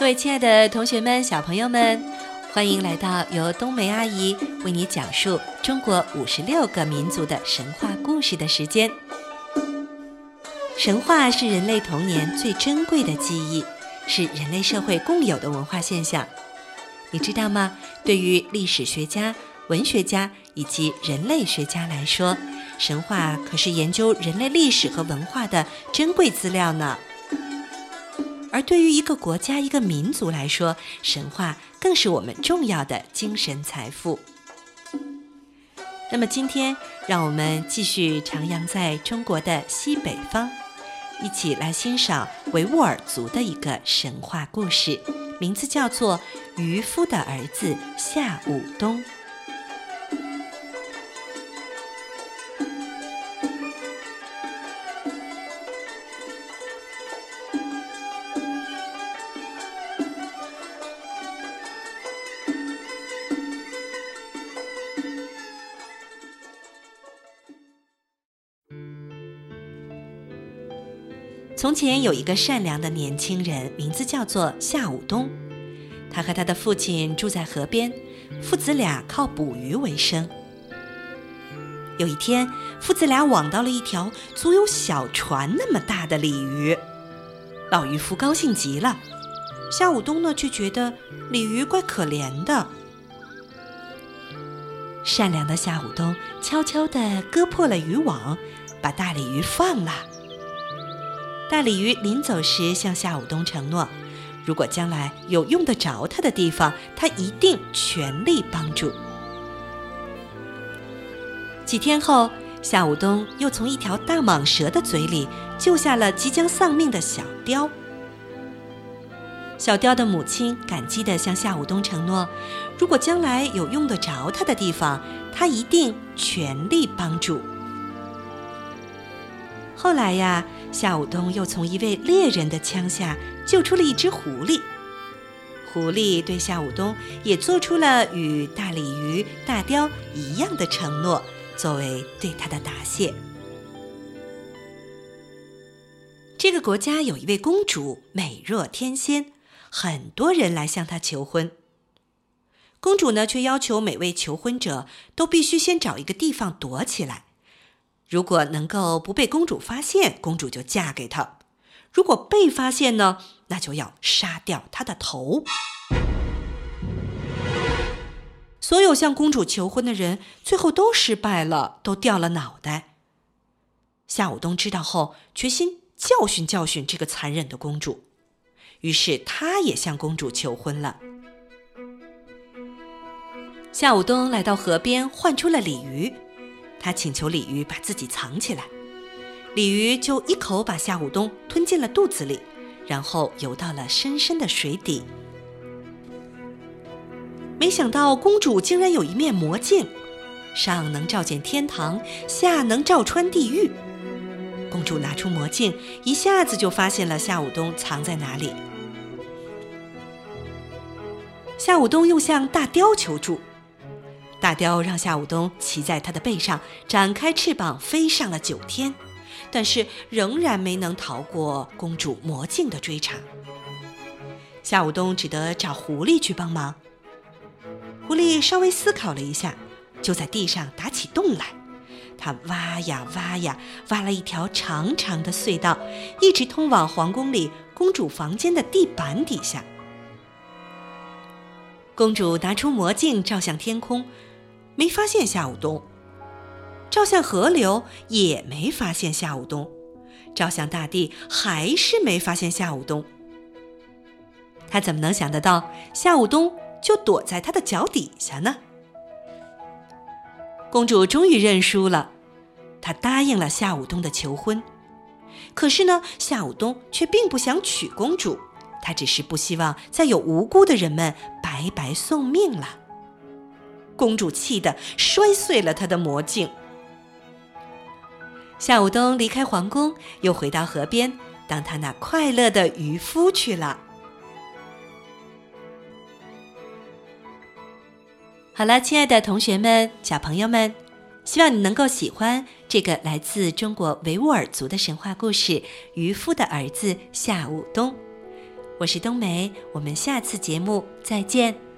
各位亲爱的同学们、小朋友们，欢迎来到由冬梅阿姨为你讲述中国五十六个民族的神话故事的时间。神话是人类童年最珍贵的记忆，是人类社会共有的文化现象。你知道吗？对于历史学家、文学家以及人类学家来说，神话可是研究人类历史和文化的珍贵资料呢。而对于一个国家、一个民族来说，神话更是我们重要的精神财富。那么今天，让我们继续徜徉在中国的西北方，一起来欣赏维吾尔族的一个神话故事，名字叫做《渔夫的儿子夏武东》。从前有一个善良的年轻人，名字叫做夏武东。他和他的父亲住在河边，父子俩靠捕鱼为生。有一天，父子俩网到了一条足有小船那么大的鲤鱼。老渔夫高兴极了，夏武东呢却觉得鲤鱼怪可怜的。善良的夏武东悄悄地割破了渔网，把大鲤鱼放了。大鲤鱼临走时向夏武东承诺：“如果将来有用得着他的地方，他一定全力帮助。”几天后，夏武东又从一条大蟒蛇的嘴里救下了即将丧命的小雕。小雕的母亲感激地向夏武东承诺：“如果将来有用得着他的地方，他一定全力帮助。”后来呀。夏武东又从一位猎人的枪下救出了一只狐狸，狐狸对夏武东也做出了与大鲤鱼、大雕一样的承诺，作为对他的答谢。这个国家有一位公主，美若天仙，很多人来向她求婚。公主呢，却要求每位求婚者都必须先找一个地方躲起来。如果能够不被公主发现，公主就嫁给他；如果被发现呢，那就要杀掉他的头。所有向公主求婚的人，最后都失败了，都掉了脑袋。夏武东知道后，决心教训教训这个残忍的公主，于是他也向公主求婚了。夏武东来到河边，唤出了鲤鱼。他请求鲤鱼把自己藏起来，鲤鱼就一口把夏武东吞进了肚子里，然后游到了深深的水底。没想到公主竟然有一面魔镜，上能照见天堂，下能照穿地狱。公主拿出魔镜，一下子就发现了夏武东藏在哪里。夏武东又向大雕求助。大雕让夏武东骑在他的背上，展开翅膀飞上了九天，但是仍然没能逃过公主魔镜的追查。夏武东只得找狐狸去帮忙。狐狸稍微思考了一下，就在地上打起洞来。他挖呀挖呀，挖了一条长长的隧道，一直通往皇宫里公主房间的地板底下。公主拿出魔镜照向天空。没发现夏武东，照向河流也没发现夏武东，照向大地还是没发现夏武东。他怎么能想得到夏武东就躲在他的脚底下呢？公主终于认输了，她答应了夏武东的求婚。可是呢，夏武东却并不想娶公主，他只是不希望再有无辜的人们白白送命了。公主气得摔碎了他的魔镜。夏武东离开皇宫，又回到河边，当他那快乐的渔夫去了。好了，亲爱的同学们、小朋友们，希望你能够喜欢这个来自中国维吾尔族的神话故事《渔夫的儿子夏武东》。我是冬梅，我们下次节目再见。